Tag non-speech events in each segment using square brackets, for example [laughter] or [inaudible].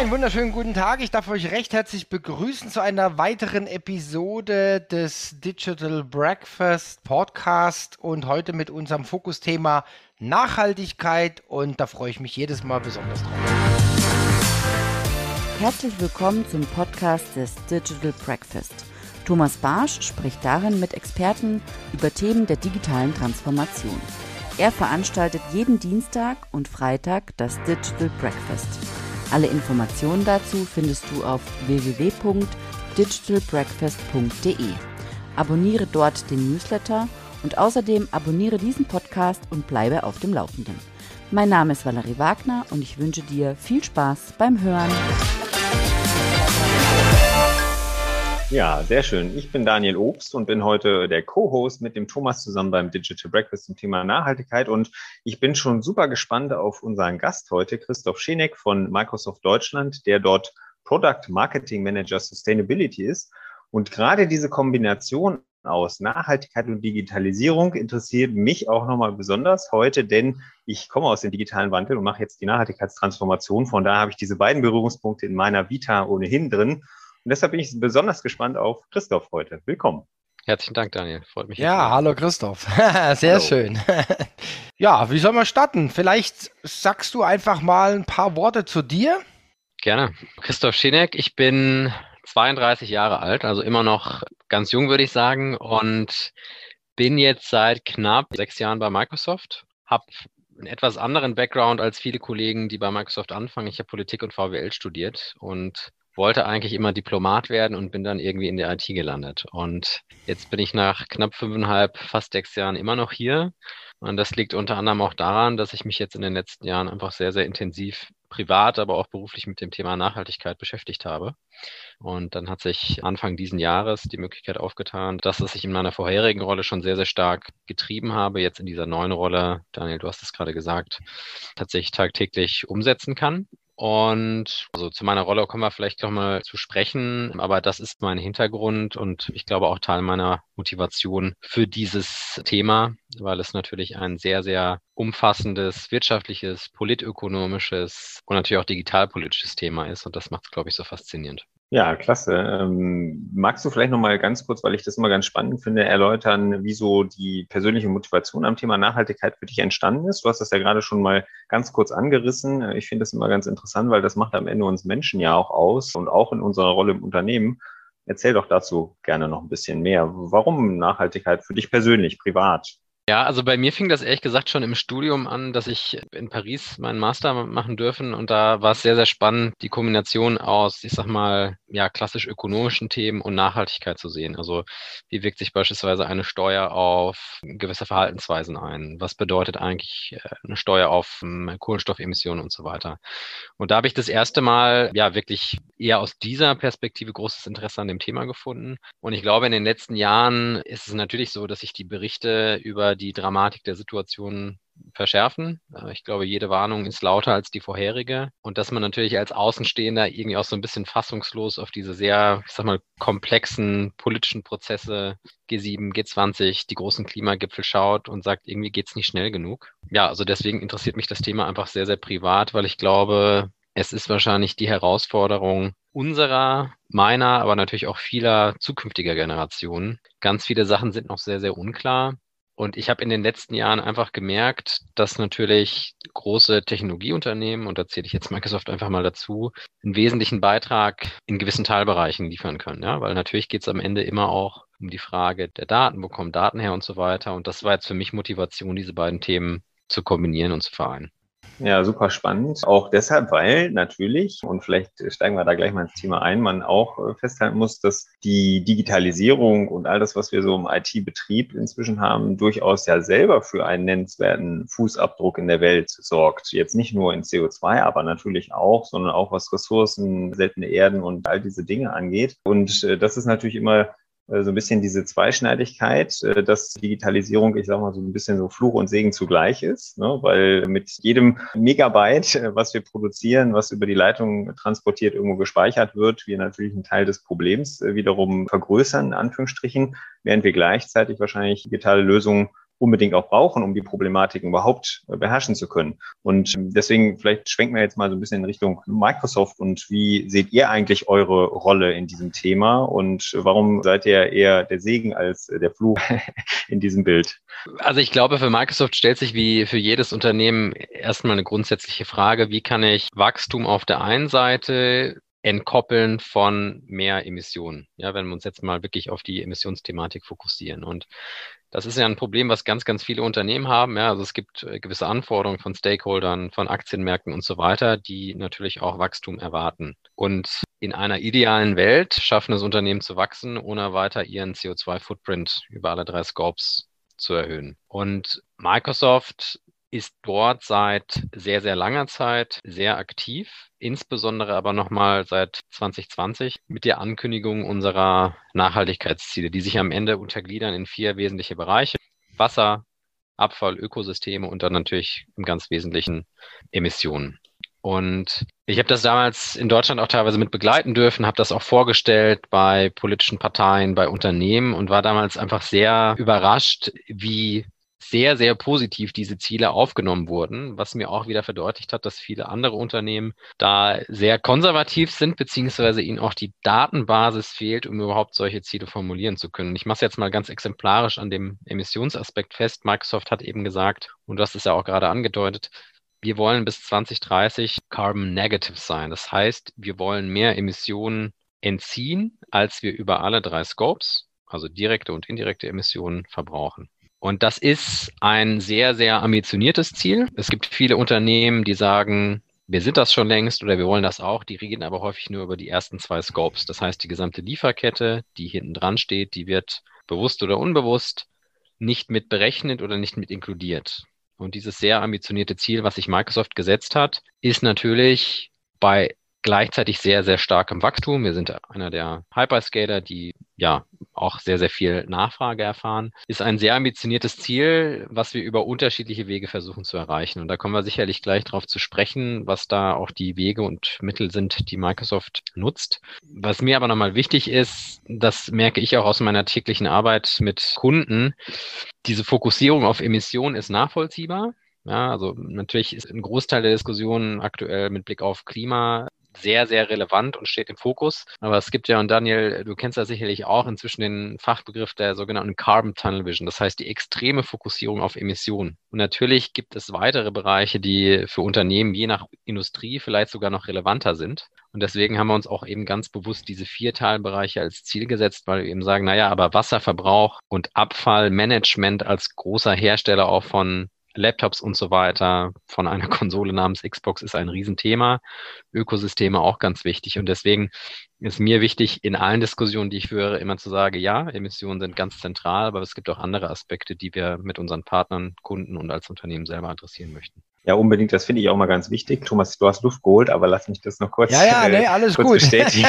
einen wunderschönen guten Tag. Ich darf euch recht herzlich begrüßen zu einer weiteren Episode des Digital Breakfast Podcast und heute mit unserem Fokusthema Nachhaltigkeit und da freue ich mich jedes Mal besonders drauf. Herzlich willkommen zum Podcast des Digital Breakfast. Thomas Barsch spricht darin mit Experten über Themen der digitalen Transformation. Er veranstaltet jeden Dienstag und Freitag das Digital Breakfast. Alle Informationen dazu findest du auf www.digitalbreakfast.de. Abonniere dort den Newsletter und außerdem abonniere diesen Podcast und bleibe auf dem Laufenden. Mein Name ist Valerie Wagner und ich wünsche dir viel Spaß beim Hören. Ja, sehr schön. Ich bin Daniel Obst und bin heute der Co-Host mit dem Thomas zusammen beim Digital Breakfast zum Thema Nachhaltigkeit. Und ich bin schon super gespannt auf unseren Gast heute, Christoph Scheneck von Microsoft Deutschland, der dort Product Marketing Manager Sustainability ist. Und gerade diese Kombination aus Nachhaltigkeit und Digitalisierung interessiert mich auch nochmal besonders heute, denn ich komme aus dem digitalen Wandel und mache jetzt die Nachhaltigkeitstransformation. Von daher habe ich diese beiden Berührungspunkte in meiner Vita ohnehin drin. Und deshalb bin ich besonders gespannt auf Christoph heute. Willkommen. Herzlichen Dank, Daniel. Freut mich. Ja, hallo Christoph. [laughs] Sehr hallo. schön. [laughs] ja, wie soll man starten? Vielleicht sagst du einfach mal ein paar Worte zu dir. Gerne. Christoph Schinek, ich bin 32 Jahre alt, also immer noch ganz jung, würde ich sagen, und bin jetzt seit knapp sechs Jahren bei Microsoft. Habe einen etwas anderen Background als viele Kollegen, die bei Microsoft anfangen. Ich habe Politik und VWL studiert und wollte eigentlich immer Diplomat werden und bin dann irgendwie in der IT gelandet. Und jetzt bin ich nach knapp fünfeinhalb, fast sechs Jahren immer noch hier. Und das liegt unter anderem auch daran, dass ich mich jetzt in den letzten Jahren einfach sehr, sehr intensiv privat, aber auch beruflich mit dem Thema Nachhaltigkeit beschäftigt habe. Und dann hat sich Anfang diesen Jahres die Möglichkeit aufgetan, dass es sich in meiner vorherigen Rolle schon sehr, sehr stark getrieben habe, jetzt in dieser neuen Rolle, Daniel, du hast es gerade gesagt, tatsächlich tagtäglich umsetzen kann. Und also zu meiner Rolle kommen wir vielleicht noch mal zu sprechen, aber das ist mein Hintergrund und ich glaube auch Teil meiner Motivation für dieses Thema, weil es natürlich ein sehr, sehr umfassendes wirtschaftliches, politökonomisches und natürlich auch digitalpolitisches Thema ist und das macht es, glaube ich, so faszinierend. Ja, klasse. Ähm, magst du vielleicht noch mal ganz kurz, weil ich das immer ganz spannend finde, erläutern, wieso die persönliche Motivation am Thema Nachhaltigkeit für dich entstanden ist? Du hast das ja gerade schon mal ganz kurz angerissen. Ich finde das immer ganz interessant, weil das macht am Ende uns Menschen ja auch aus und auch in unserer Rolle im Unternehmen. Erzähl doch dazu gerne noch ein bisschen mehr. Warum Nachhaltigkeit für dich persönlich, privat? Ja, also bei mir fing das ehrlich gesagt schon im Studium an, dass ich in Paris meinen Master machen dürfen und da war es sehr, sehr spannend, die Kombination aus, ich sag mal, ja, klassisch ökonomischen Themen und Nachhaltigkeit zu sehen. Also wie wirkt sich beispielsweise eine Steuer auf gewisse Verhaltensweisen ein? Was bedeutet eigentlich äh, eine Steuer auf ähm, Kohlenstoffemissionen und so weiter? Und da habe ich das erste Mal ja wirklich eher aus dieser Perspektive großes Interesse an dem Thema gefunden. Und ich glaube, in den letzten Jahren ist es natürlich so, dass sich die Berichte über die Dramatik der Situation verschärfen. Äh, ich glaube, jede Warnung ist lauter als die vorherige. Und dass man natürlich als Außenstehender irgendwie auch so ein bisschen fassungslos auf diese sehr, ich sag mal, komplexen politischen Prozesse G7, G20, die großen Klimagipfel schaut und sagt, irgendwie geht es nicht schnell genug. Ja, also deswegen interessiert mich das Thema einfach sehr, sehr privat, weil ich glaube, es ist wahrscheinlich die Herausforderung unserer, meiner, aber natürlich auch vieler zukünftiger Generationen. Ganz viele Sachen sind noch sehr, sehr unklar. Und ich habe in den letzten Jahren einfach gemerkt, dass natürlich große Technologieunternehmen, und da zähle ich jetzt Microsoft einfach mal dazu, einen wesentlichen Beitrag in gewissen Teilbereichen liefern können. Ja? Weil natürlich geht es am Ende immer auch um die Frage der Daten, wo kommen Daten her und so weiter. Und das war jetzt für mich Motivation, diese beiden Themen zu kombinieren und zu vereinen. Ja, super spannend. Auch deshalb, weil natürlich, und vielleicht steigen wir da gleich mal ins Thema ein, man auch äh, festhalten muss, dass die Digitalisierung und all das, was wir so im IT-Betrieb inzwischen haben, durchaus ja selber für einen nennenswerten Fußabdruck in der Welt sorgt. Jetzt nicht nur in CO2, aber natürlich auch, sondern auch was Ressourcen, seltene Erden und all diese Dinge angeht. Und äh, das ist natürlich immer so ein bisschen diese Zweischneidigkeit, äh, dass Digitalisierung, ich sage mal, so ein bisschen so Fluch und Segen zugleich ist, ne? weil mit jedem Megabyte, äh, was wir produzieren, was über die Leitung transportiert, irgendwo gespeichert wird, wir natürlich einen Teil des Problems wiederum vergrößern, in Anführungsstrichen, während wir gleichzeitig wahrscheinlich digitale Lösungen unbedingt auch brauchen, um die Problematiken überhaupt beherrschen zu können. Und deswegen vielleicht schwenken wir jetzt mal so ein bisschen in Richtung Microsoft und wie seht ihr eigentlich eure Rolle in diesem Thema und warum seid ihr eher der Segen als der Fluch [laughs] in diesem Bild? Also ich glaube, für Microsoft stellt sich wie für jedes Unternehmen erstmal eine grundsätzliche Frage, wie kann ich Wachstum auf der einen Seite entkoppeln von mehr Emissionen. Ja, wenn wir uns jetzt mal wirklich auf die Emissionsthematik fokussieren. Und das ist ja ein Problem, was ganz, ganz viele Unternehmen haben. Ja, also es gibt äh, gewisse Anforderungen von Stakeholdern, von Aktienmärkten und so weiter, die natürlich auch Wachstum erwarten. Und in einer idealen Welt schaffen es Unternehmen zu wachsen, ohne weiter ihren CO2-Footprint über alle drei Scopes zu erhöhen. Und Microsoft ist dort seit sehr, sehr langer Zeit sehr aktiv, insbesondere aber nochmal seit 2020 mit der Ankündigung unserer Nachhaltigkeitsziele, die sich am Ende untergliedern in vier wesentliche Bereiche. Wasser, Abfall, Ökosysteme und dann natürlich im ganz Wesentlichen Emissionen. Und ich habe das damals in Deutschland auch teilweise mit begleiten dürfen, habe das auch vorgestellt bei politischen Parteien, bei Unternehmen und war damals einfach sehr überrascht, wie sehr, sehr positiv diese Ziele aufgenommen wurden, was mir auch wieder verdeutlicht hat, dass viele andere Unternehmen da sehr konservativ sind, beziehungsweise ihnen auch die Datenbasis fehlt, um überhaupt solche Ziele formulieren zu können. Ich mache es jetzt mal ganz exemplarisch an dem Emissionsaspekt fest. Microsoft hat eben gesagt, und hast es ja auch gerade angedeutet, wir wollen bis 2030 carbon negative sein. Das heißt, wir wollen mehr Emissionen entziehen, als wir über alle drei Scopes, also direkte und indirekte Emissionen, verbrauchen. Und das ist ein sehr, sehr ambitioniertes Ziel. Es gibt viele Unternehmen, die sagen, wir sind das schon längst oder wir wollen das auch. Die reden aber häufig nur über die ersten zwei Scopes. Das heißt, die gesamte Lieferkette, die hinten dran steht, die wird bewusst oder unbewusst nicht mit berechnet oder nicht mit inkludiert. Und dieses sehr ambitionierte Ziel, was sich Microsoft gesetzt hat, ist natürlich bei gleichzeitig sehr, sehr starkem Wachstum. Wir sind einer der Hyperscaler, die ja auch sehr, sehr viel Nachfrage erfahren. Ist ein sehr ambitioniertes Ziel, was wir über unterschiedliche Wege versuchen zu erreichen. Und da kommen wir sicherlich gleich darauf zu sprechen, was da auch die Wege und Mittel sind, die Microsoft nutzt. Was mir aber nochmal wichtig ist, das merke ich auch aus meiner täglichen Arbeit mit Kunden, diese Fokussierung auf Emissionen ist nachvollziehbar. Ja, also natürlich ist ein Großteil der Diskussion aktuell mit Blick auf Klima sehr, sehr relevant und steht im Fokus. Aber es gibt ja, und Daniel, du kennst ja sicherlich auch inzwischen den Fachbegriff der sogenannten Carbon Tunnel Vision, das heißt die extreme Fokussierung auf Emissionen. Und natürlich gibt es weitere Bereiche, die für Unternehmen je nach Industrie vielleicht sogar noch relevanter sind. Und deswegen haben wir uns auch eben ganz bewusst diese vier Teilbereiche als Ziel gesetzt, weil wir eben sagen, naja, aber Wasserverbrauch und Abfallmanagement als großer Hersteller auch von Laptops und so weiter von einer [laughs] Konsole namens Xbox ist ein Riesenthema. Ökosysteme auch ganz wichtig. Und deswegen ist mir wichtig, in allen Diskussionen, die ich führe, immer zu sagen, ja, Emissionen sind ganz zentral, aber es gibt auch andere Aspekte, die wir mit unseren Partnern, Kunden und als Unternehmen selber adressieren möchten. Ja, unbedingt. Das finde ich auch mal ganz wichtig. Thomas, du hast Luft geholt, aber lass mich das noch kurz, ja, ja, nee, alles kurz gut. bestätigen. [laughs]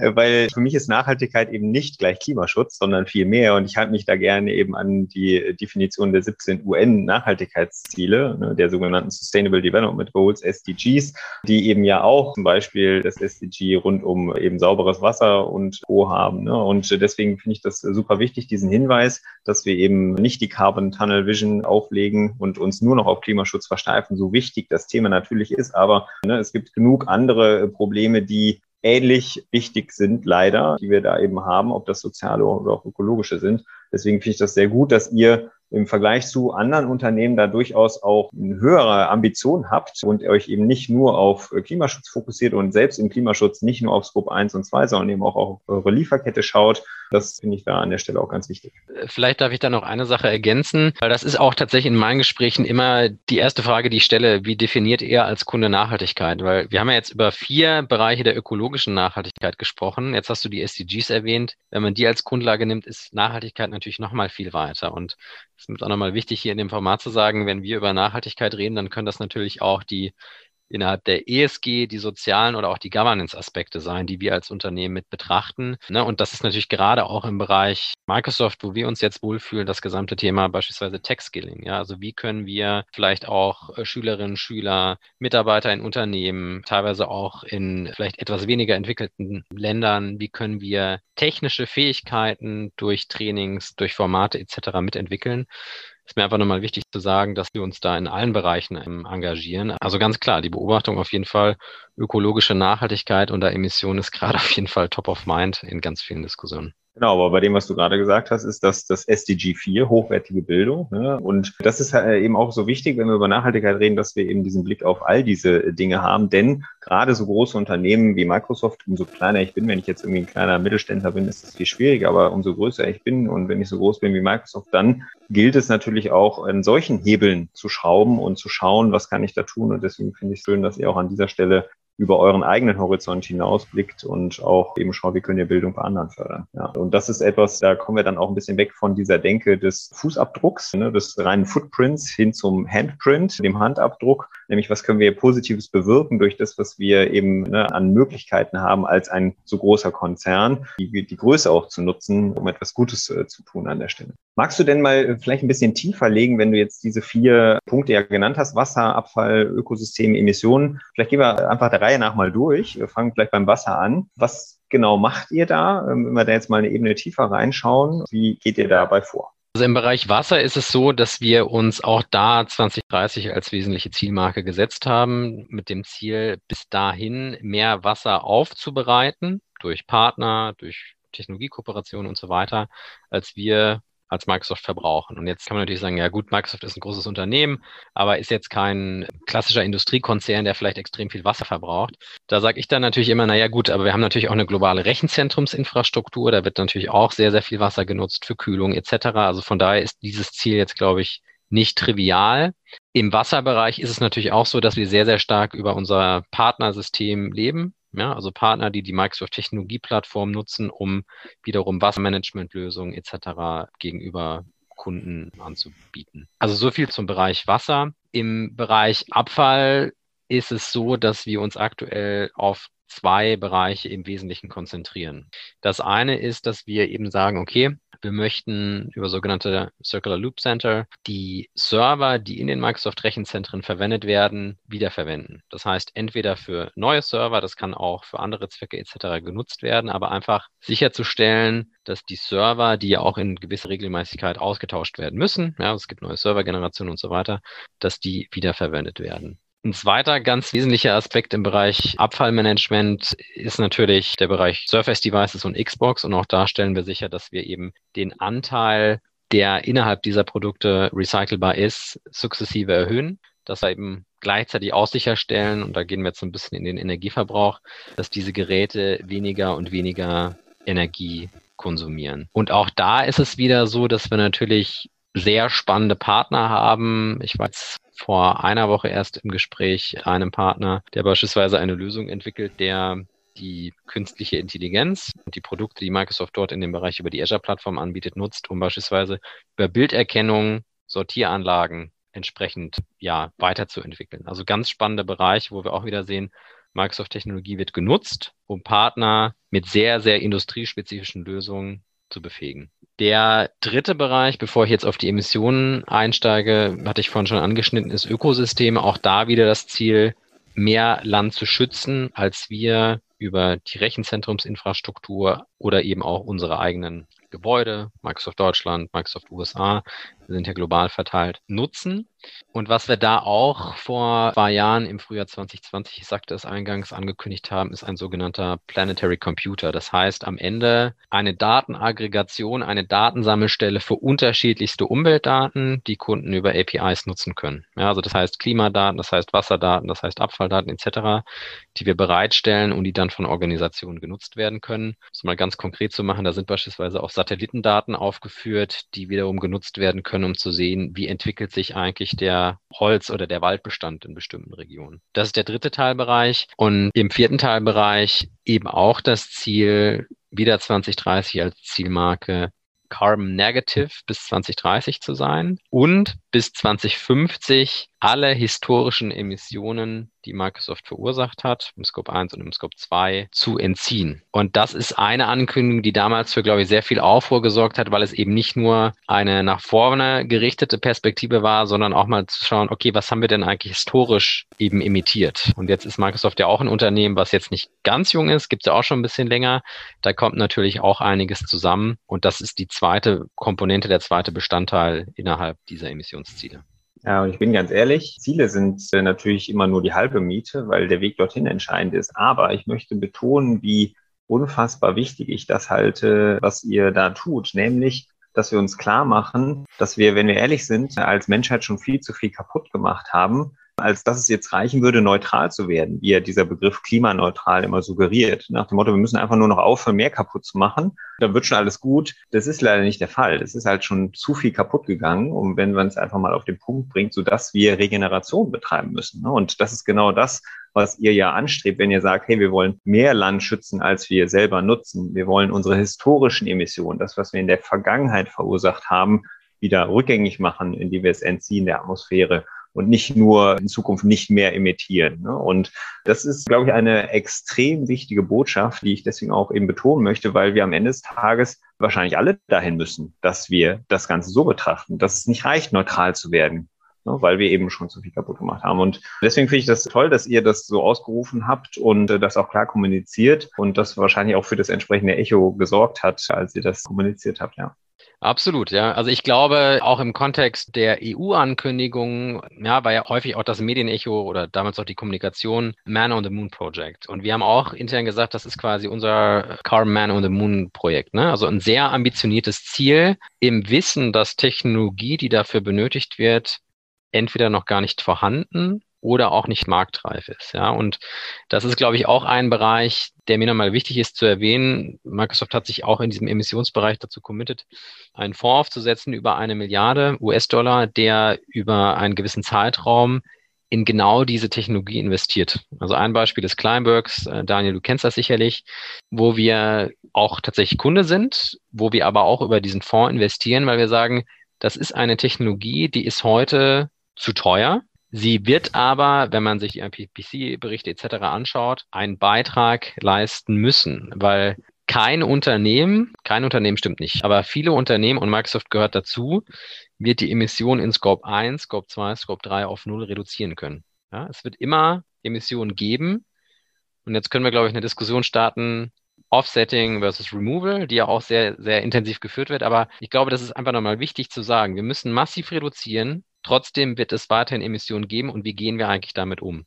[laughs] Weil für mich ist Nachhaltigkeit eben nicht gleich Klimaschutz, sondern viel mehr. Und ich halte mich da gerne eben an die Definition der 17 UN-Nachhaltigkeitsziele, ne, der sogenannten Sustainable Development Goals, SDGs, die eben ja auch zum Beispiel das SDG rund um eben sauberes Wasser und Co. haben. Ne? Und deswegen finde ich das super wichtig, diesen Hinweis, dass wir eben nicht die Carbon Tunnel Vision auflegen und uns nur noch auf Klimaschutz verstehen versteifen, so wichtig das Thema natürlich ist. Aber ne, es gibt genug andere Probleme, die ähnlich wichtig sind, leider, die wir da eben haben, ob das soziale oder auch ökologische sind. Deswegen finde ich das sehr gut, dass ihr im Vergleich zu anderen Unternehmen da durchaus auch eine höhere Ambition habt und euch eben nicht nur auf Klimaschutz fokussiert und selbst im Klimaschutz nicht nur auf Scope 1 und 2, sondern eben auch auf eure Lieferkette schaut. Das finde ich da an der Stelle auch ganz wichtig. Vielleicht darf ich da noch eine Sache ergänzen, weil das ist auch tatsächlich in meinen Gesprächen immer die erste Frage, die ich stelle. Wie definiert ihr als Kunde Nachhaltigkeit? Weil wir haben ja jetzt über vier Bereiche der ökologischen Nachhaltigkeit gesprochen. Jetzt hast du die SDGs erwähnt. Wenn man die als Grundlage nimmt, ist Nachhaltigkeit natürlich noch mal viel weiter. Und es ist auch nochmal wichtig, hier in dem Format zu sagen, wenn wir über Nachhaltigkeit reden, dann können das natürlich auch die innerhalb der ESG die sozialen oder auch die Governance-Aspekte sein, die wir als Unternehmen mit betrachten. Ne? Und das ist natürlich gerade auch im Bereich Microsoft, wo wir uns jetzt wohlfühlen, das gesamte Thema beispielsweise Tech-Skilling. Ja? Also wie können wir vielleicht auch äh, Schülerinnen, Schüler, Mitarbeiter in Unternehmen, teilweise auch in vielleicht etwas weniger entwickelten Ländern, wie können wir technische Fähigkeiten durch Trainings, durch Formate etc. mitentwickeln? Ist mir einfach nochmal wichtig zu sagen, dass wir uns da in allen Bereichen ähm, engagieren. Also ganz klar, die Beobachtung auf jeden Fall, ökologische Nachhaltigkeit unter Emissionen ist gerade [laughs] auf jeden Fall top of mind in ganz vielen Diskussionen. Genau, aber bei dem, was du gerade gesagt hast, ist das das SDG 4, hochwertige Bildung. Ne? Und das ist halt eben auch so wichtig, wenn wir über Nachhaltigkeit reden, dass wir eben diesen Blick auf all diese Dinge haben. Denn gerade so große Unternehmen wie Microsoft, umso kleiner ich bin, wenn ich jetzt irgendwie ein kleiner Mittelständler bin, ist das viel schwieriger. Aber umso größer ich bin und wenn ich so groß bin wie Microsoft, dann gilt es natürlich auch, in solchen Hebeln zu schrauben und zu schauen, was kann ich da tun. Und deswegen finde ich es schön, dass ihr auch an dieser Stelle über euren eigenen Horizont hinausblickt und auch eben schaut, wie können wir Bildung bei anderen fördern. Ja. Und das ist etwas, da kommen wir dann auch ein bisschen weg von dieser Denke des Fußabdrucks, ne, des reinen Footprints hin zum Handprint, dem Handabdruck, nämlich was können wir Positives bewirken durch das, was wir eben ne, an Möglichkeiten haben, als ein so großer Konzern, die, die Größe auch zu nutzen, um etwas Gutes äh, zu tun an der Stelle. Magst du denn mal vielleicht ein bisschen tiefer legen, wenn du jetzt diese vier Punkte ja genannt hast, Wasser, Abfall, Ökosystem, Emissionen, vielleicht gehen wir einfach der Reihe nach mal durch. Wir fangen vielleicht beim Wasser an. Was genau macht ihr da? Ähm, wenn wir da jetzt mal eine Ebene tiefer reinschauen, wie geht ihr dabei vor? Also im Bereich Wasser ist es so, dass wir uns auch da 2030 als wesentliche Zielmarke gesetzt haben, mit dem Ziel, bis dahin mehr Wasser aufzubereiten durch Partner, durch Technologiekooperationen und so weiter, als wir als Microsoft verbrauchen. Und jetzt kann man natürlich sagen, ja gut, Microsoft ist ein großes Unternehmen, aber ist jetzt kein klassischer Industriekonzern, der vielleicht extrem viel Wasser verbraucht. Da sage ich dann natürlich immer, naja gut, aber wir haben natürlich auch eine globale Rechenzentrumsinfrastruktur, da wird natürlich auch sehr, sehr viel Wasser genutzt für Kühlung etc. Also von daher ist dieses Ziel jetzt, glaube ich, nicht trivial. Im Wasserbereich ist es natürlich auch so, dass wir sehr, sehr stark über unser Partnersystem leben. Ja, also Partner, die die Microsoft Technologieplattform nutzen, um wiederum Wassermanagementlösungen etc. gegenüber Kunden anzubieten. Also so viel zum Bereich Wasser. Im Bereich Abfall ist es so, dass wir uns aktuell auf zwei Bereiche im Wesentlichen konzentrieren. Das eine ist, dass wir eben sagen, okay, wir möchten über sogenannte Circular Loop Center die Server, die in den Microsoft Rechenzentren verwendet werden, wiederverwenden. Das heißt, entweder für neue Server, das kann auch für andere Zwecke etc. genutzt werden, aber einfach sicherzustellen, dass die Server, die ja auch in gewisser Regelmäßigkeit ausgetauscht werden müssen, ja, es gibt neue Servergenerationen und so weiter, dass die wiederverwendet werden. Ein zweiter ganz wesentlicher Aspekt im Bereich Abfallmanagement ist natürlich der Bereich Surface Devices und Xbox. Und auch da stellen wir sicher, dass wir eben den Anteil, der innerhalb dieser Produkte recycelbar ist, sukzessive erhöhen. Dass wir eben gleichzeitig auch sicherstellen, und da gehen wir jetzt so ein bisschen in den Energieverbrauch, dass diese Geräte weniger und weniger Energie konsumieren. Und auch da ist es wieder so, dass wir natürlich sehr spannende Partner haben. Ich weiß vor einer Woche erst im Gespräch einem Partner, der beispielsweise eine Lösung entwickelt, der die künstliche Intelligenz und die Produkte, die Microsoft dort in dem Bereich über die Azure-Plattform anbietet, nutzt, um beispielsweise über Bilderkennung Sortieranlagen entsprechend ja weiterzuentwickeln. Also ganz spannender Bereich, wo wir auch wieder sehen, Microsoft-Technologie wird genutzt, um Partner mit sehr, sehr industriespezifischen Lösungen zu befähigen. Der dritte Bereich, bevor ich jetzt auf die Emissionen einsteige, hatte ich vorhin schon angeschnitten, ist Ökosysteme. Auch da wieder das Ziel, mehr Land zu schützen, als wir über die Rechenzentrumsinfrastruktur oder eben auch unsere eigenen Gebäude, Microsoft Deutschland, Microsoft USA, sind ja global verteilt, nutzen. Und was wir da auch vor zwei Jahren im Frühjahr 2020, ich sagte es eingangs, angekündigt haben, ist ein sogenannter Planetary Computer. Das heißt, am Ende eine Datenaggregation, eine Datensammelstelle für unterschiedlichste Umweltdaten, die Kunden über APIs nutzen können. Ja, also das heißt Klimadaten, das heißt Wasserdaten, das heißt Abfalldaten etc., die wir bereitstellen und die dann von Organisationen genutzt werden können. Um es mal ganz konkret zu machen, da sind beispielsweise auch Satellitendaten aufgeführt, die wiederum genutzt werden können, um zu sehen, wie entwickelt sich eigentlich der Holz- oder der Waldbestand in bestimmten Regionen. Das ist der dritte Teilbereich. Und im vierten Teilbereich eben auch das Ziel, wieder 2030 als Zielmarke Carbon Negative bis 2030 zu sein und bis 2050 alle historischen Emissionen, die Microsoft verursacht hat, im Scope 1 und im Scope 2, zu entziehen. Und das ist eine Ankündigung, die damals für, glaube ich, sehr viel Aufruhr gesorgt hat, weil es eben nicht nur eine nach vorne gerichtete Perspektive war, sondern auch mal zu schauen, okay, was haben wir denn eigentlich historisch eben emittiert? Und jetzt ist Microsoft ja auch ein Unternehmen, was jetzt nicht ganz jung ist, gibt es ja auch schon ein bisschen länger. Da kommt natürlich auch einiges zusammen. Und das ist die zweite Komponente, der zweite Bestandteil innerhalb dieser Emissionsziele. Ja, und ich bin ganz ehrlich, Ziele sind äh, natürlich immer nur die halbe Miete, weil der Weg dorthin entscheidend ist. Aber ich möchte betonen, wie unfassbar wichtig ich das halte, was ihr da tut, nämlich dass wir uns klar machen, dass wir, wenn wir ehrlich sind, als Menschheit schon viel zu viel kaputt gemacht haben als dass es jetzt reichen würde, neutral zu werden, wie ja dieser Begriff klimaneutral immer suggeriert. Nach dem Motto, wir müssen einfach nur noch aufhören, mehr kaputt zu machen, dann wird schon alles gut. Das ist leider nicht der Fall. Es ist halt schon zu viel kaputt gegangen, um wenn man es einfach mal auf den Punkt bringt, so dass wir Regeneration betreiben müssen. Ne? Und das ist genau das, was ihr ja anstrebt, wenn ihr sagt, hey, wir wollen mehr Land schützen, als wir selber nutzen. Wir wollen unsere historischen Emissionen, das, was wir in der Vergangenheit verursacht haben, wieder rückgängig machen, indem wir es entziehen der Atmosphäre und nicht nur in Zukunft nicht mehr emittieren. Ne? Und das ist, glaube ich, eine extrem wichtige Botschaft, die ich deswegen auch eben betonen möchte, weil wir am Ende des Tages wahrscheinlich alle dahin müssen, dass wir das Ganze so betrachten, dass es nicht reicht, neutral zu werden, ne? weil wir eben schon zu viel kaputt gemacht haben. Und deswegen finde ich das toll, dass ihr das so ausgerufen habt und das auch klar kommuniziert und das wahrscheinlich auch für das entsprechende Echo gesorgt hat, als ihr das kommuniziert habt, ja. Absolut, ja. Also ich glaube, auch im Kontext der EU-Ankündigung, ja, war ja häufig auch das Medienecho oder damals auch die Kommunikation Man on the Moon Project. Und wir haben auch intern gesagt, das ist quasi unser Car Man on the Moon Projekt. Ne? Also ein sehr ambitioniertes Ziel im Wissen, dass Technologie, die dafür benötigt wird, entweder noch gar nicht vorhanden oder auch nicht marktreif ist. Ja, und das ist, glaube ich, auch ein Bereich, der mir nochmal wichtig ist zu erwähnen. Microsoft hat sich auch in diesem Emissionsbereich dazu committed, einen Fonds aufzusetzen über eine Milliarde US-Dollar, der über einen gewissen Zeitraum in genau diese Technologie investiert. Also ein Beispiel ist Kleinbergs, äh, Daniel, du kennst das sicherlich, wo wir auch tatsächlich Kunde sind, wo wir aber auch über diesen Fonds investieren, weil wir sagen, das ist eine Technologie, die ist heute zu teuer. Sie wird aber, wenn man sich die IPCC-Berichte etc. anschaut, einen Beitrag leisten müssen, weil kein Unternehmen, kein Unternehmen stimmt nicht, aber viele Unternehmen und Microsoft gehört dazu, wird die Emissionen in Scope 1, Scope 2, Scope 3 auf null reduzieren können. Ja, es wird immer Emissionen geben. Und jetzt können wir, glaube ich, eine Diskussion starten, Offsetting versus Removal, die ja auch sehr, sehr intensiv geführt wird. Aber ich glaube, das ist einfach nochmal wichtig zu sagen. Wir müssen massiv reduzieren, Trotzdem wird es weiterhin Emissionen geben und wie gehen wir eigentlich damit um?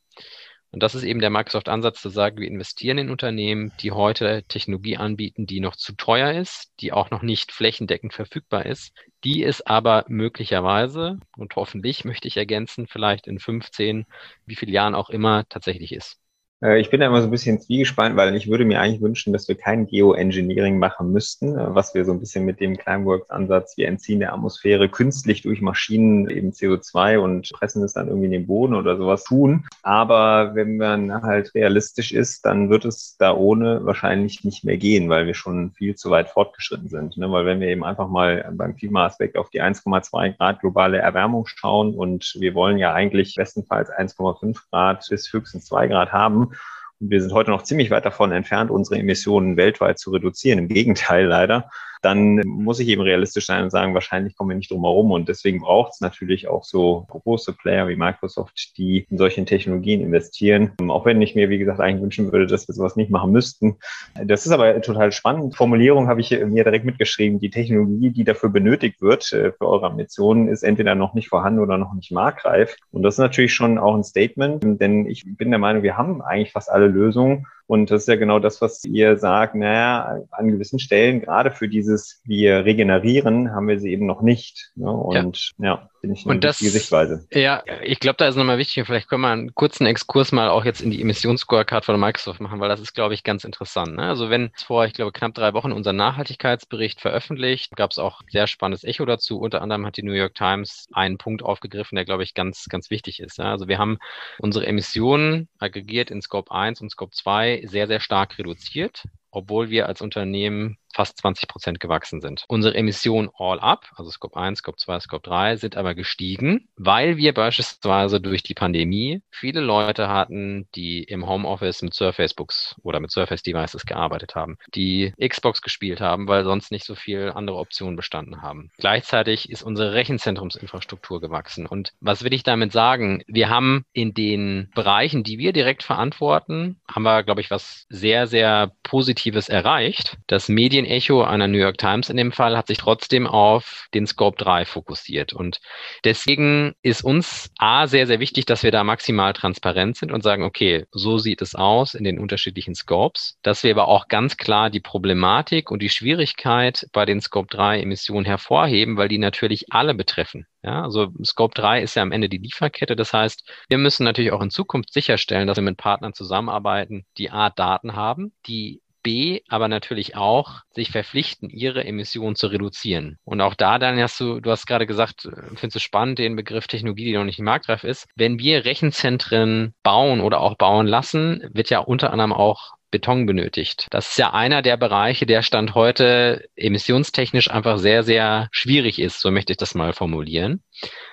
Und das ist eben der Microsoft-Ansatz zu sagen, wir investieren in Unternehmen, die heute Technologie anbieten, die noch zu teuer ist, die auch noch nicht flächendeckend verfügbar ist, die es aber möglicherweise und hoffentlich möchte ich ergänzen, vielleicht in 15, wie viele Jahren auch immer tatsächlich ist. Äh, ich bin da immer so ein bisschen zwiegespannt, weil ich würde mir eigentlich wünschen, dass wir kein Geoengineering machen müssten, äh, was wir so ein bisschen mit dem Climeworks-Ansatz, wir entziehen der Atmosphäre künstlich durch Maschinen eben CO2 und pressen es dann irgendwie in den Boden oder sowas tun. Aber wenn man halt realistisch ist, dann wird es da ohne wahrscheinlich nicht mehr gehen, weil wir schon viel zu weit fortgeschritten sind. Ne? Weil wenn wir eben einfach mal beim Klimaaspekt auf die 1,2 Grad globale Erwärmung schauen und wir wollen ja eigentlich bestenfalls 1,5 Grad bis höchstens 2 Grad haben, und wir sind heute noch ziemlich weit davon entfernt, unsere Emissionen weltweit zu reduzieren. Im Gegenteil leider dann muss ich eben realistisch sein und sagen, wahrscheinlich kommen wir nicht drum herum. Und deswegen braucht es natürlich auch so große Player wie Microsoft, die in solchen Technologien investieren. Auch wenn ich mir, wie gesagt, eigentlich wünschen würde, dass wir sowas nicht machen müssten. Das ist aber total spannend. Formulierung habe ich mir direkt mitgeschrieben. Die Technologie, die dafür benötigt wird äh, für eure Ambitionen, ist entweder noch nicht vorhanden oder noch nicht marktreif. Und das ist natürlich schon auch ein Statement, denn ich bin der Meinung, wir haben eigentlich fast alle Lösungen. Und das ist ja genau das, was ihr sagt, naja, an gewissen Stellen, gerade für dieses wir regenerieren, haben wir sie eben noch nicht. Ne? Und ja, ja finde ich eine und das, Sichtweise. Ja, ich glaube, da ist nochmal wichtig, vielleicht können wir einen kurzen Exkurs mal auch jetzt in die Emissionsscorecard von Microsoft machen, weil das ist, glaube ich, ganz interessant. Ne? Also wenn vor, ich glaube, knapp drei Wochen unser Nachhaltigkeitsbericht veröffentlicht, gab es auch sehr spannendes Echo dazu. Unter anderem hat die New York Times einen Punkt aufgegriffen, der, glaube ich, ganz, ganz wichtig ist. Ja? Also wir haben unsere Emissionen aggregiert in Scope 1 und Scope 2 sehr, sehr stark reduziert, obwohl wir als Unternehmen fast 20 Prozent gewachsen sind. Unsere Emissionen all up, also Scope 1, Scope 2, Scope 3, sind aber gestiegen, weil wir beispielsweise durch die Pandemie viele Leute hatten, die im Homeoffice mit Surface Books oder mit Surface Devices gearbeitet haben, die Xbox gespielt haben, weil sonst nicht so viel andere Optionen bestanden haben. Gleichzeitig ist unsere Rechenzentrumsinfrastruktur gewachsen. Und was will ich damit sagen? Wir haben in den Bereichen, die wir direkt verantworten, haben wir, glaube ich, was sehr, sehr Positives erreicht. Das Medienecho einer New York Times in dem Fall hat sich trotzdem auf den Scope 3 fokussiert. Und deswegen ist uns A sehr, sehr wichtig, dass wir da maximal transparent sind und sagen, okay, so sieht es aus in den unterschiedlichen Scopes, dass wir aber auch ganz klar die Problematik und die Schwierigkeit bei den Scope 3 Emissionen hervorheben, weil die natürlich alle betreffen. Ja, also Scope 3 ist ja am Ende die Lieferkette. Das heißt, wir müssen natürlich auch in Zukunft sicherstellen, dass wir mit Partnern zusammenarbeiten, die A, Daten haben, die B, aber natürlich auch sich verpflichten, ihre Emissionen zu reduzieren. Und auch da dann hast du, du hast gerade gesagt, äh, findest du spannend, den Begriff Technologie, die noch nicht marktreif ist. Wenn wir Rechenzentren bauen oder auch bauen lassen, wird ja unter anderem auch Beton benötigt. Das ist ja einer der Bereiche, der Stand heute emissionstechnisch einfach sehr, sehr schwierig ist, so möchte ich das mal formulieren.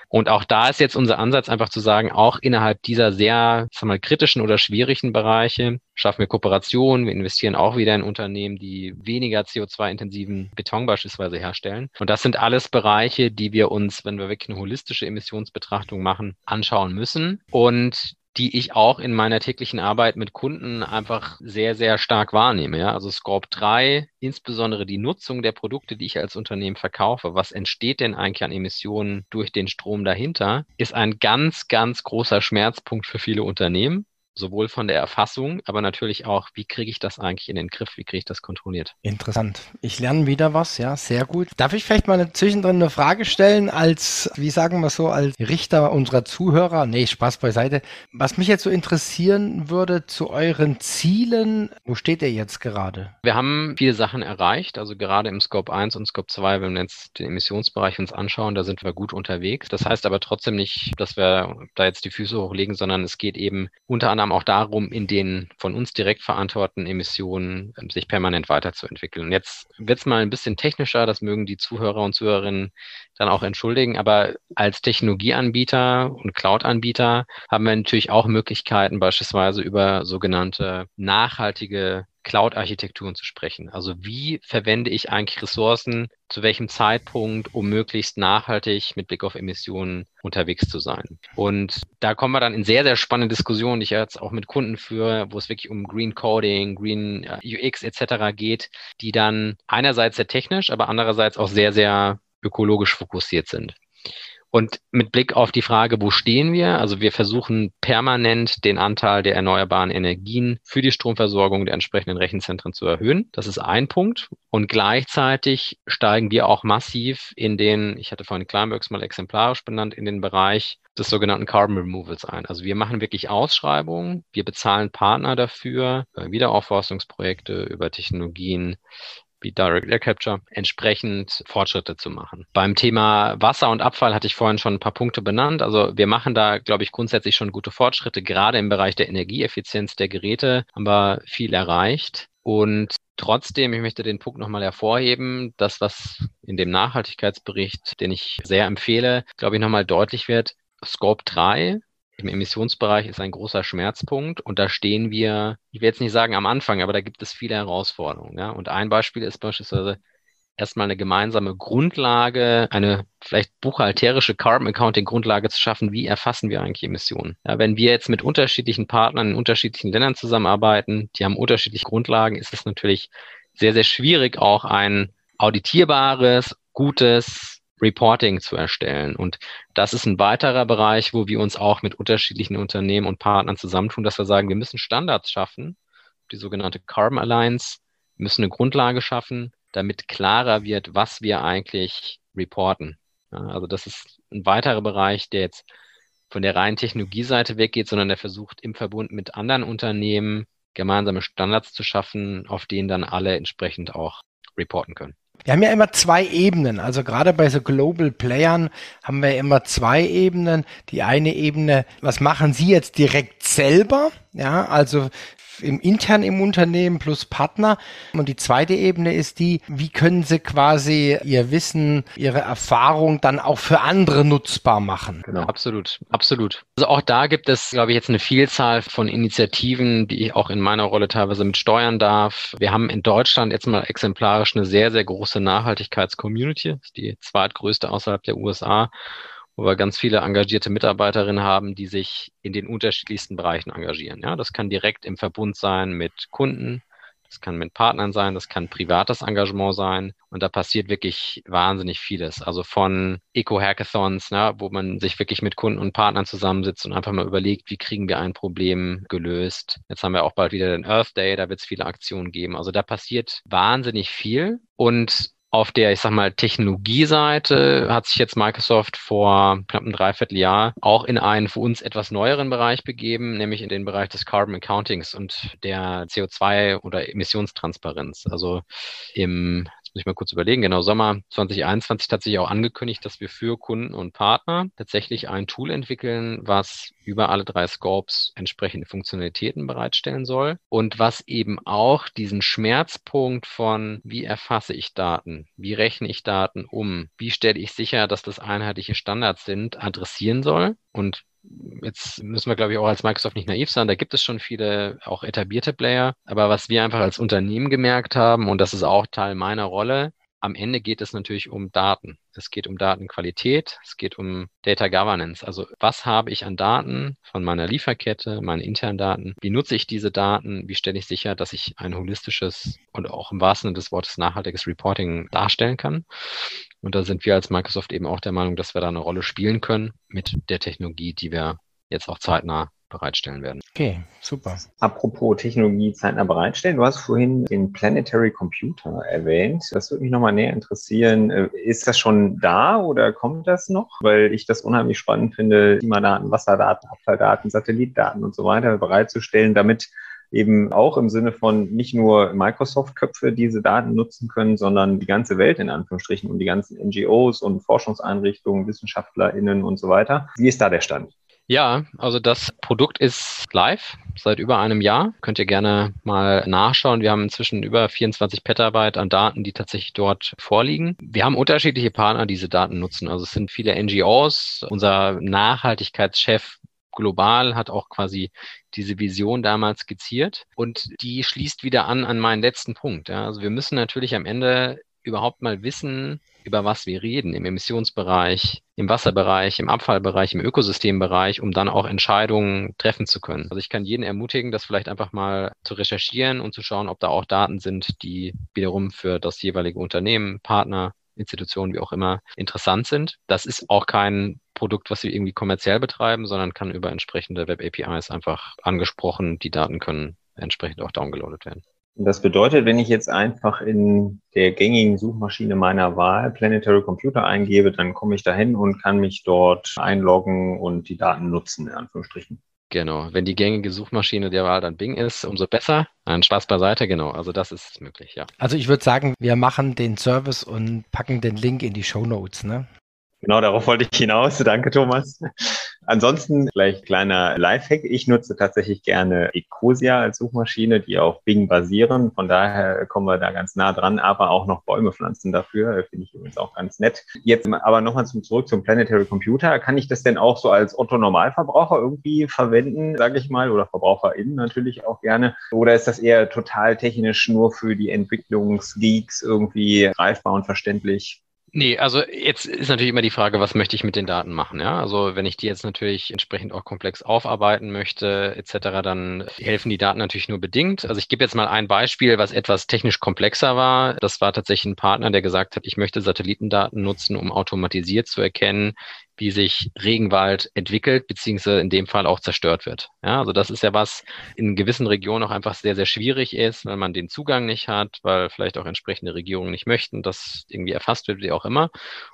Und auch da ist jetzt unser Ansatz einfach zu sagen, auch innerhalb dieser sehr sagen wir, kritischen oder schwierigen Bereiche schaffen wir Kooperationen, wir investieren auch wieder in Unternehmen, die weniger CO2-intensiven Beton beispielsweise herstellen. Und das sind alles Bereiche, die wir uns, wenn wir wirklich eine holistische Emissionsbetrachtung machen, anschauen müssen. Und die ich auch in meiner täglichen Arbeit mit Kunden einfach sehr, sehr stark wahrnehme. Ja? Also Scope 3, insbesondere die Nutzung der Produkte, die ich als Unternehmen verkaufe. Was entsteht denn eigentlich an Emissionen durch den Strom dahinter? Ist ein ganz, ganz großer Schmerzpunkt für viele Unternehmen sowohl von der Erfassung, aber natürlich auch, wie kriege ich das eigentlich in den Griff, wie kriege ich das kontrolliert. Interessant. Ich lerne wieder was, ja, sehr gut. Darf ich vielleicht mal zwischendrin eine Frage stellen, als, wie sagen wir so, als Richter unserer Zuhörer? Nee, Spaß beiseite. Was mich jetzt so interessieren würde zu euren Zielen, wo steht ihr jetzt gerade? Wir haben viele Sachen erreicht, also gerade im Scope 1 und Scope 2, wenn wir jetzt den Emissionsbereich uns anschauen, da sind wir gut unterwegs. Das heißt aber trotzdem nicht, dass wir da jetzt die Füße hochlegen, sondern es geht eben unter anderem auch darum, in den von uns direkt verantworteten Emissionen ähm, sich permanent weiterzuentwickeln. Und jetzt wird es mal ein bisschen technischer, das mögen die Zuhörer und Zuhörerinnen dann auch entschuldigen, aber als Technologieanbieter und Cloud-Anbieter haben wir natürlich auch Möglichkeiten, beispielsweise über sogenannte nachhaltige Cloud-Architekturen zu sprechen. Also wie verwende ich eigentlich Ressourcen, zu welchem Zeitpunkt, um möglichst nachhaltig mit Blick auf Emissionen unterwegs zu sein. Und da kommen wir dann in sehr, sehr spannende Diskussionen, die ich jetzt auch mit Kunden führe, wo es wirklich um Green Coding, Green äh, UX etc. geht, die dann einerseits sehr technisch, aber andererseits auch sehr, sehr ökologisch fokussiert sind. Und mit Blick auf die Frage, wo stehen wir? Also wir versuchen permanent den Anteil der erneuerbaren Energien für die Stromversorgung der entsprechenden Rechenzentren zu erhöhen. Das ist ein Punkt. Und gleichzeitig steigen wir auch massiv in den, ich hatte vorhin Climeworks mal exemplarisch benannt, in den Bereich des sogenannten Carbon Removals ein. Also wir machen wirklich Ausschreibungen, wir bezahlen Partner dafür, Wiederaufforstungsprojekte über Technologien, wie Direct Air Capture, entsprechend Fortschritte zu machen. Beim Thema Wasser und Abfall hatte ich vorhin schon ein paar Punkte benannt. Also wir machen da, glaube ich, grundsätzlich schon gute Fortschritte. Gerade im Bereich der Energieeffizienz der Geräte haben wir viel erreicht. Und Trotzdem, ich möchte den Punkt nochmal hervorheben, das, was in dem Nachhaltigkeitsbericht, den ich sehr empfehle, glaube ich, nochmal deutlich wird, Scope 3 im Emissionsbereich ist ein großer Schmerzpunkt und da stehen wir, ich will jetzt nicht sagen am Anfang, aber da gibt es viele Herausforderungen. Ja? Und ein Beispiel ist beispielsweise erstmal eine gemeinsame Grundlage, eine vielleicht buchhalterische Carbon Accounting Grundlage zu schaffen, wie erfassen wir eigentlich Emissionen. Ja, wenn wir jetzt mit unterschiedlichen Partnern in unterschiedlichen Ländern zusammenarbeiten, die haben unterschiedliche Grundlagen, ist es natürlich sehr, sehr schwierig, auch ein auditierbares, gutes, Reporting zu erstellen. Und das ist ein weiterer Bereich, wo wir uns auch mit unterschiedlichen Unternehmen und Partnern zusammentun, dass wir sagen, wir müssen Standards schaffen, die sogenannte Carbon Alliance, müssen eine Grundlage schaffen, damit klarer wird, was wir eigentlich reporten. Ja, also das ist ein weiterer Bereich, der jetzt von der reinen Technologieseite weggeht, sondern der versucht im Verbund mit anderen Unternehmen gemeinsame Standards zu schaffen, auf denen dann alle entsprechend auch reporten können. Wir haben ja immer zwei Ebenen. Also gerade bei so Global Playern haben wir immer zwei Ebenen. Die eine Ebene, was machen Sie jetzt direkt selber? ja, also im intern im Unternehmen plus Partner. Und die zweite Ebene ist die, wie können sie quasi ihr Wissen, ihre Erfahrung dann auch für andere nutzbar machen. Genau, absolut, absolut. Also auch da gibt es, glaube ich, jetzt eine Vielzahl von Initiativen, die ich auch in meiner Rolle teilweise mit steuern darf. Wir haben in Deutschland jetzt mal exemplarisch eine sehr, sehr große Nachhaltigkeitscommunity, die zweitgrößte außerhalb der USA wo wir ganz viele engagierte Mitarbeiterinnen haben, die sich in den unterschiedlichsten Bereichen engagieren. Ja, das kann direkt im Verbund sein mit Kunden, das kann mit Partnern sein, das kann privates Engagement sein. Und da passiert wirklich wahnsinnig vieles. Also von Eco-Hackathons, ne, wo man sich wirklich mit Kunden und Partnern zusammensitzt und einfach mal überlegt, wie kriegen wir ein Problem gelöst. Jetzt haben wir auch bald wieder den Earth Day, da wird es viele Aktionen geben. Also da passiert wahnsinnig viel. Und auf der, ich sag mal, Technologieseite hat sich jetzt Microsoft vor knapp einem Dreivierteljahr auch in einen für uns etwas neueren Bereich begeben, nämlich in den Bereich des Carbon Accountings und der CO2 oder Emissionstransparenz. Also im muss ich mal kurz überlegen, genau, Sommer 2021 tatsächlich auch angekündigt, dass wir für Kunden und Partner tatsächlich ein Tool entwickeln, was über alle drei Scopes entsprechende Funktionalitäten bereitstellen soll und was eben auch diesen Schmerzpunkt von, wie erfasse ich Daten, wie rechne ich Daten um, wie stelle ich sicher, dass das einheitliche Standards sind, adressieren soll. Und jetzt müssen wir, glaube ich, auch als Microsoft nicht naiv sein. Da gibt es schon viele auch etablierte Player. Aber was wir einfach als Unternehmen gemerkt haben, und das ist auch Teil meiner Rolle, am Ende geht es natürlich um Daten. Es geht um Datenqualität, es geht um Data Governance. Also was habe ich an Daten von meiner Lieferkette, meine internen Daten? Wie nutze ich diese Daten? Wie stelle ich sicher, dass ich ein holistisches und auch im wahrsten Sinne des Wortes nachhaltiges Reporting darstellen kann? Und da sind wir als Microsoft eben auch der Meinung, dass wir da eine Rolle spielen können mit der Technologie, die wir jetzt auch zeitnah bereitstellen werden. Okay, super. Apropos Technologie zeitnah bereitstellen, du hast vorhin den Planetary Computer erwähnt. Das würde mich nochmal näher interessieren. Äh, ist das schon da oder kommt das noch? Weil ich das unheimlich spannend finde, Klimadaten, Wasserdaten, Abfalldaten, Satellitdaten und so weiter bereitzustellen, damit eben auch im Sinne von nicht nur Microsoft-Köpfe diese Daten nutzen können, sondern die ganze Welt in Anführungsstrichen und die ganzen NGOs und Forschungseinrichtungen, WissenschaftlerInnen und so weiter. Wie ist da der Stand? Ja, also das Produkt ist live seit über einem Jahr. Könnt ihr gerne mal nachschauen. Wir haben inzwischen über 24 Petabyte an Daten, die tatsächlich dort vorliegen. Wir haben unterschiedliche Partner, die diese Daten nutzen. Also es sind viele NGOs. Unser Nachhaltigkeitschef global hat auch quasi diese Vision damals skizziert und die schließt wieder an an meinen letzten Punkt. Ja. Also wir müssen natürlich am Ende überhaupt mal wissen, über was wir reden im Emissionsbereich, im Wasserbereich, im Abfallbereich, im Ökosystembereich, um dann auch Entscheidungen treffen zu können. Also ich kann jeden ermutigen, das vielleicht einfach mal zu recherchieren und zu schauen, ob da auch Daten sind, die wiederum für das jeweilige Unternehmen, Partner, Institutionen, wie auch immer, interessant sind. Das ist auch kein Produkt, was wir irgendwie kommerziell betreiben, sondern kann über entsprechende Web-APIs einfach angesprochen, die Daten können entsprechend auch downgeloadet werden. Das bedeutet, wenn ich jetzt einfach in der gängigen Suchmaschine meiner Wahl Planetary Computer eingebe, dann komme ich dahin und kann mich dort einloggen und die Daten nutzen, in Anführungsstrichen. Genau. Wenn die gängige Suchmaschine der Wahl dann Bing ist, umso besser. Ein Spaß beiseite, genau. Also das ist möglich, ja. Also ich würde sagen, wir machen den Service und packen den Link in die Show Notes, ne? Genau, darauf wollte ich hinaus. [laughs] Danke, Thomas. Ansonsten vielleicht kleiner Lifehack. Ich nutze tatsächlich gerne Ecosia als Suchmaschine, die auf Bing basieren. Von daher kommen wir da ganz nah dran, aber auch noch Bäume pflanzen dafür. Finde ich übrigens auch ganz nett. Jetzt aber nochmal zum, zurück zum Planetary Computer. Kann ich das denn auch so als Otto-Normalverbraucher irgendwie verwenden, sage ich mal, oder VerbraucherInnen natürlich auch gerne? Oder ist das eher total technisch nur für die Entwicklungsgeeks irgendwie greifbar und verständlich? Nee, also jetzt ist natürlich immer die Frage, was möchte ich mit den Daten machen? Ja, also wenn ich die jetzt natürlich entsprechend auch komplex aufarbeiten möchte, etc., dann helfen die Daten natürlich nur bedingt. Also ich gebe jetzt mal ein Beispiel, was etwas technisch komplexer war. Das war tatsächlich ein Partner, der gesagt hat, ich möchte Satellitendaten nutzen, um automatisiert zu erkennen, wie sich Regenwald entwickelt, beziehungsweise in dem Fall auch zerstört wird. Ja, also das ist ja was in gewissen Regionen auch einfach sehr, sehr schwierig ist, weil man den Zugang nicht hat, weil vielleicht auch entsprechende Regierungen nicht möchten, dass irgendwie erfasst wird, wie auch immer.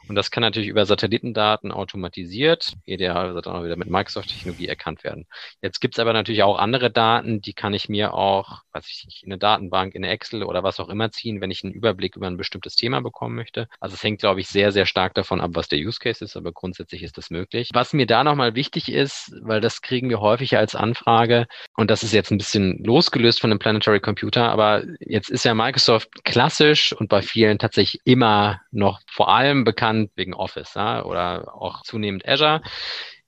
Und das kann natürlich über Satellitendaten automatisiert, idealerweise dann auch wieder mit Microsoft-Technologie erkannt werden. Jetzt gibt es aber natürlich auch andere Daten, die kann ich mir auch, weiß ich nicht, in eine Datenbank, in eine Excel oder was auch immer ziehen, wenn ich einen Überblick über ein bestimmtes Thema bekommen möchte. Also es hängt, glaube ich, sehr, sehr stark davon ab, was der Use Case ist, aber grundsätzlich grundsätzlich ist das möglich. Was mir da nochmal wichtig ist, weil das kriegen wir häufig als Anfrage und das ist jetzt ein bisschen losgelöst von dem Planetary Computer, aber jetzt ist ja Microsoft klassisch und bei vielen tatsächlich immer noch vor allem bekannt wegen Office ja, oder auch zunehmend Azure.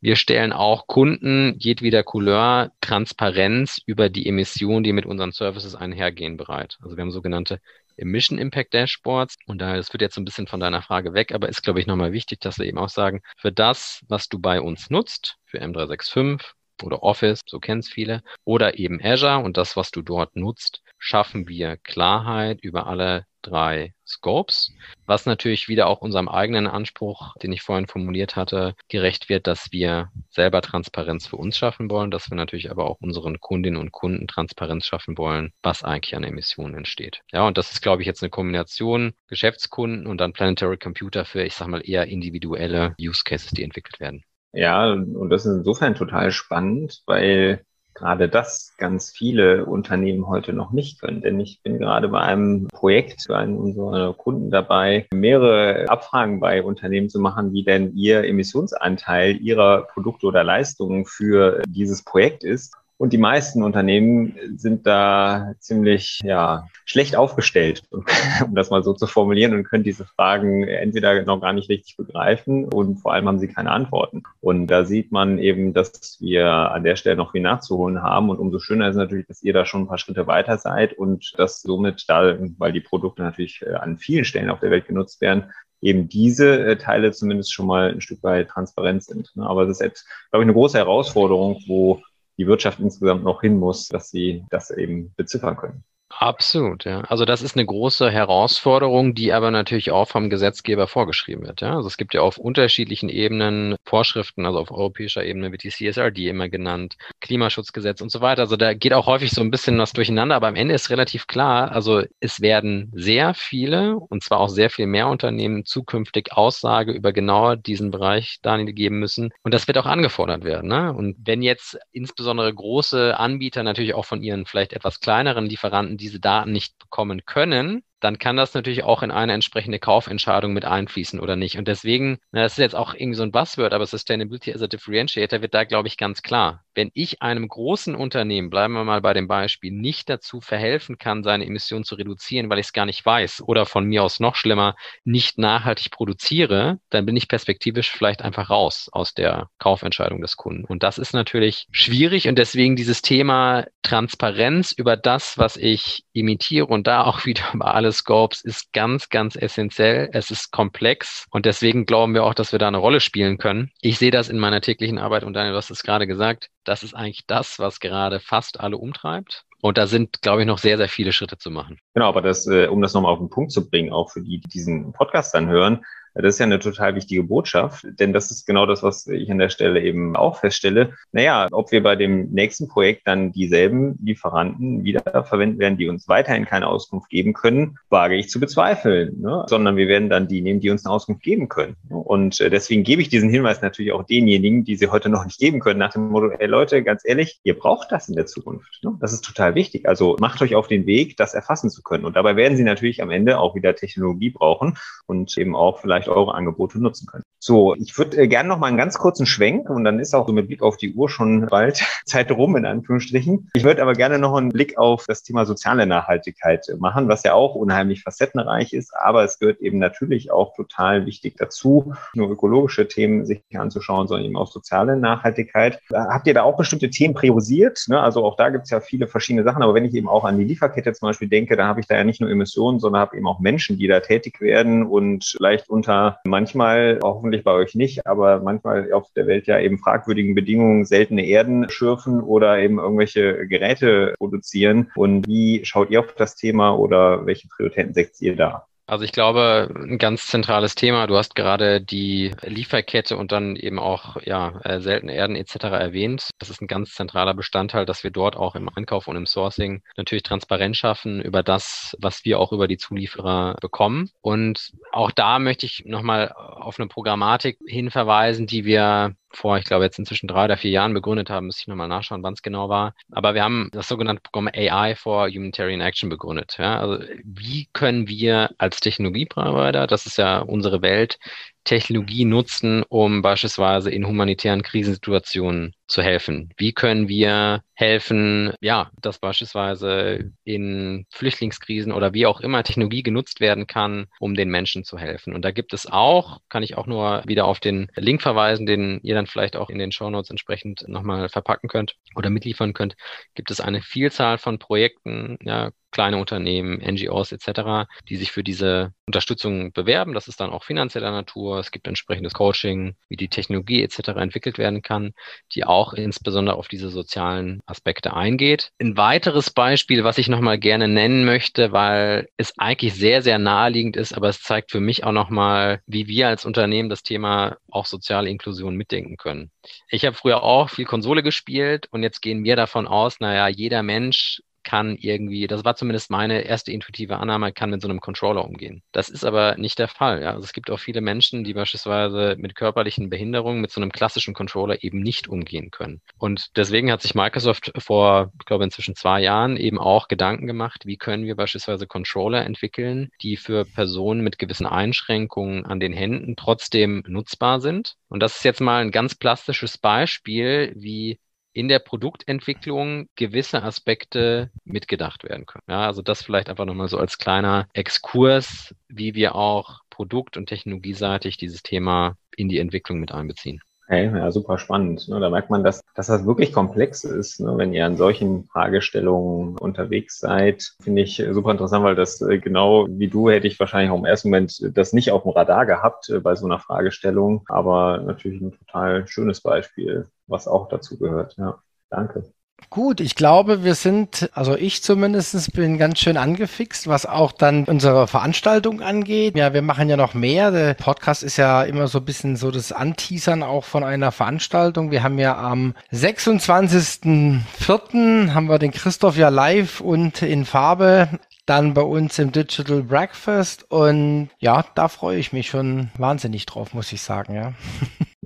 Wir stellen auch Kunden jedweder Couleur Transparenz über die Emissionen, die mit unseren Services einhergehen, bereit. Also wir haben sogenannte Emission Impact Dashboards. Und da, das wird jetzt ein bisschen von deiner Frage weg, aber ist, glaube ich, nochmal wichtig, dass wir eben auch sagen, für das, was du bei uns nutzt, für M365 oder Office, so kennen es viele, oder eben Azure und das, was du dort nutzt, schaffen wir Klarheit über alle drei Scopes, was natürlich wieder auch unserem eigenen Anspruch, den ich vorhin formuliert hatte, gerecht wird, dass wir selber Transparenz für uns schaffen wollen, dass wir natürlich aber auch unseren Kundinnen und Kunden Transparenz schaffen wollen, was eigentlich an Emissionen entsteht. Ja, und das ist, glaube ich, jetzt eine Kombination Geschäftskunden und dann Planetary Computer für, ich sage mal, eher individuelle Use Cases, die entwickelt werden. Ja, und das ist insofern total spannend, weil gerade das ganz viele Unternehmen heute noch nicht können. Denn ich bin gerade bei einem Projekt für einen unserer Kunden dabei, mehrere Abfragen bei Unternehmen zu machen, wie denn ihr Emissionsanteil ihrer Produkte oder Leistungen für dieses Projekt ist. Und die meisten Unternehmen sind da ziemlich ja, schlecht aufgestellt, [laughs] um das mal so zu formulieren, und können diese Fragen entweder noch gar nicht richtig begreifen und vor allem haben sie keine Antworten. Und da sieht man eben, dass wir an der Stelle noch viel nachzuholen haben. Und umso schöner ist natürlich, dass ihr da schon ein paar Schritte weiter seid und dass somit da, weil die Produkte natürlich äh, an vielen Stellen auf der Welt genutzt werden, eben diese äh, Teile zumindest schon mal ein Stück weit transparent sind. Ne? Aber das ist jetzt, glaube ich, eine große Herausforderung, wo die Wirtschaft insgesamt noch hin muss, dass sie das eben beziffern können. Absolut, ja. Also das ist eine große Herausforderung, die aber natürlich auch vom Gesetzgeber vorgeschrieben wird. Ja. Also es gibt ja auf unterschiedlichen Ebenen Vorschriften, also auf europäischer Ebene wird die CSRD immer genannt, Klimaschutzgesetz und so weiter. Also da geht auch häufig so ein bisschen was durcheinander, aber am Ende ist relativ klar, also es werden sehr viele und zwar auch sehr viel mehr Unternehmen zukünftig Aussage über genau diesen Bereich Daniel geben müssen und das wird auch angefordert werden. Ne? Und wenn jetzt insbesondere große Anbieter natürlich auch von ihren vielleicht etwas kleineren Lieferanten diese Daten nicht bekommen können, dann kann das natürlich auch in eine entsprechende Kaufentscheidung mit einfließen oder nicht. Und deswegen, na, das ist jetzt auch irgendwie so ein Buzzword, aber Sustainability as a Differentiator wird da, glaube ich, ganz klar. Wenn ich einem großen Unternehmen, bleiben wir mal bei dem Beispiel, nicht dazu verhelfen kann, seine Emissionen zu reduzieren, weil ich es gar nicht weiß oder von mir aus noch schlimmer, nicht nachhaltig produziere, dann bin ich perspektivisch vielleicht einfach raus aus der Kaufentscheidung des Kunden. Und das ist natürlich schwierig und deswegen dieses Thema Transparenz über das, was ich imitiere und da auch [laughs] wieder über alle Scopes ist ganz, ganz essentiell. Es ist komplex und deswegen glauben wir auch, dass wir da eine Rolle spielen können. Ich sehe das in meiner täglichen Arbeit und Daniel, du hast es gerade gesagt, das ist eigentlich das, was gerade fast alle umtreibt. Und da sind, glaube ich, noch sehr, sehr viele Schritte zu machen. Genau, aber das, äh, um das nochmal auf den Punkt zu bringen, auch für die, die diesen Podcast dann hören, das ist ja eine total wichtige Botschaft, denn das ist genau das, was ich an der Stelle eben auch feststelle. Naja, ob wir bei dem nächsten Projekt dann dieselben Lieferanten wiederverwenden werden, die uns weiterhin keine Auskunft geben können, wage ich zu bezweifeln, ne? sondern wir werden dann die nehmen, die uns eine Auskunft geben können. Und äh, deswegen gebe ich diesen Hinweis natürlich auch denjenigen, die sie heute noch nicht geben können, nach dem Motto, ey Leute, ganz ehrlich, ihr braucht das in der Zukunft. Ne? Das ist total wichtig. Also macht euch auf den Weg, das erfassen zu können. Und dabei werden sie natürlich am Ende auch wieder Technologie brauchen und eben auch vielleicht vielleicht eure Angebote nutzen können. So, ich würde äh, gerne noch mal einen ganz kurzen Schwenk und dann ist auch so mit Blick auf die Uhr schon bald [laughs] Zeit rum, in Anführungsstrichen. Ich würde aber gerne noch einen Blick auf das Thema soziale Nachhaltigkeit machen, was ja auch unheimlich facettenreich ist, aber es gehört eben natürlich auch total wichtig dazu, nur ökologische Themen sich anzuschauen, sondern eben auch soziale Nachhaltigkeit. Habt ihr da auch bestimmte Themen priorisiert? Ne? Also auch da gibt es ja viele verschiedene Sachen, aber wenn ich eben auch an die Lieferkette zum Beispiel denke, dann habe ich da ja nicht nur Emissionen, sondern habe eben auch Menschen, die da tätig werden und vielleicht unter manchmal, hoffentlich bei euch nicht, aber manchmal auf der Welt ja eben fragwürdigen Bedingungen seltene Erden schürfen oder eben irgendwelche Geräte produzieren. Und wie schaut ihr auf das Thema oder welche Prioritäten setzt ihr da? Also ich glaube, ein ganz zentrales Thema, du hast gerade die Lieferkette und dann eben auch ja, äh, seltene Erden etc. erwähnt. Das ist ein ganz zentraler Bestandteil, dass wir dort auch im Einkauf und im Sourcing natürlich Transparenz schaffen über das, was wir auch über die Zulieferer bekommen. Und auch da möchte ich nochmal auf eine Programmatik hinverweisen, die wir vor, ich glaube, jetzt inzwischen drei oder vier Jahren begründet haben, müsste ich nochmal nachschauen, wann es genau war. Aber wir haben das sogenannte Programm AI for Humanitarian Action begründet. Ja? Also wie können wir als Technologieprovider, das ist ja unsere Welt, Technologie nutzen, um beispielsweise in humanitären Krisensituationen zu helfen? Wie können wir helfen, ja, dass beispielsweise in Flüchtlingskrisen oder wie auch immer Technologie genutzt werden kann, um den Menschen zu helfen? Und da gibt es auch, kann ich auch nur wieder auf den Link verweisen, den ihr dann vielleicht auch in den Show Notes entsprechend nochmal verpacken könnt oder mitliefern könnt, gibt es eine Vielzahl von Projekten, ja, kleine Unternehmen, NGOs etc., die sich für diese Unterstützung bewerben. Das ist dann auch finanzieller Natur. Es gibt entsprechendes Coaching, wie die Technologie etc. entwickelt werden kann, die auch insbesondere auf diese sozialen Aspekte eingeht. Ein weiteres Beispiel, was ich nochmal gerne nennen möchte, weil es eigentlich sehr, sehr naheliegend ist, aber es zeigt für mich auch nochmal, wie wir als Unternehmen das Thema auch soziale Inklusion mitdenken können. Ich habe früher auch viel Konsole gespielt und jetzt gehen wir davon aus, naja, jeder Mensch kann irgendwie, das war zumindest meine erste intuitive Annahme, kann mit so einem Controller umgehen. Das ist aber nicht der Fall. Ja? Also es gibt auch viele Menschen, die beispielsweise mit körperlichen Behinderungen mit so einem klassischen Controller eben nicht umgehen können. Und deswegen hat sich Microsoft vor, ich glaube, inzwischen zwei Jahren eben auch Gedanken gemacht, wie können wir beispielsweise Controller entwickeln, die für Personen mit gewissen Einschränkungen an den Händen trotzdem nutzbar sind. Und das ist jetzt mal ein ganz plastisches Beispiel, wie in der Produktentwicklung gewisse Aspekte mitgedacht werden können. Ja, also das vielleicht einfach nochmal so als kleiner Exkurs, wie wir auch produkt- und technologieseitig dieses Thema in die Entwicklung mit einbeziehen. Hey, ja, super spannend. Ne? Da merkt man, dass, dass das wirklich komplex ist, ne? wenn ihr an solchen Fragestellungen unterwegs seid. Finde ich super interessant, weil das äh, genau wie du hätte ich wahrscheinlich auch im ersten Moment das nicht auf dem Radar gehabt äh, bei so einer Fragestellung. Aber natürlich ein total schönes Beispiel, was auch dazu gehört. Ja, danke. Gut, ich glaube, wir sind, also ich zumindest bin ganz schön angefixt, was auch dann unsere Veranstaltung angeht. Ja, wir machen ja noch mehr. Der Podcast ist ja immer so ein bisschen so das Anteasern auch von einer Veranstaltung. Wir haben ja am 26.04. haben wir den Christoph ja live und in Farbe dann bei uns im Digital Breakfast und ja, da freue ich mich schon wahnsinnig drauf, muss ich sagen, ja. [laughs]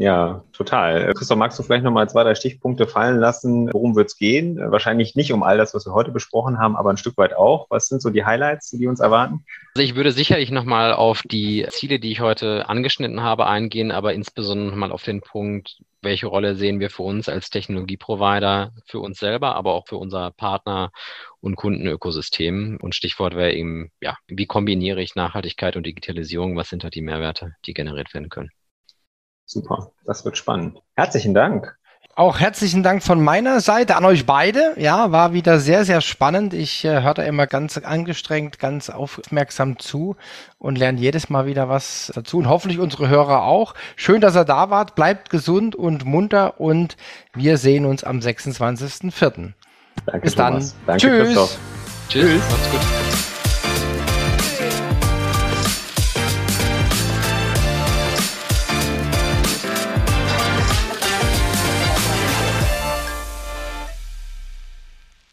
Ja, total. Christoph, magst du vielleicht nochmal zwei, drei Stichpunkte fallen lassen? Worum wird es gehen? Wahrscheinlich nicht um all das, was wir heute besprochen haben, aber ein Stück weit auch. Was sind so die Highlights, die uns erwarten? Also ich würde sicherlich nochmal auf die Ziele, die ich heute angeschnitten habe, eingehen, aber insbesondere nochmal auf den Punkt, welche Rolle sehen wir für uns als Technologieprovider, für uns selber, aber auch für unser Partner- und Kundenökosystem. Und Stichwort wäre eben, ja, wie kombiniere ich Nachhaltigkeit und Digitalisierung? Was sind da die Mehrwerte, die generiert werden können? Super, das wird spannend. Herzlichen Dank. Auch herzlichen Dank von meiner Seite an euch beide. Ja, war wieder sehr, sehr spannend. Ich äh, höre da immer ganz angestrengt, ganz aufmerksam zu und lerne jedes Mal wieder was dazu. Und hoffentlich unsere Hörer auch. Schön, dass ihr da wart. Bleibt gesund und munter und wir sehen uns am 26.04. Danke, Bis Thomas. dann. Danke, Tschüss. Christoph. Tschüss. Tschüss. Macht's gut.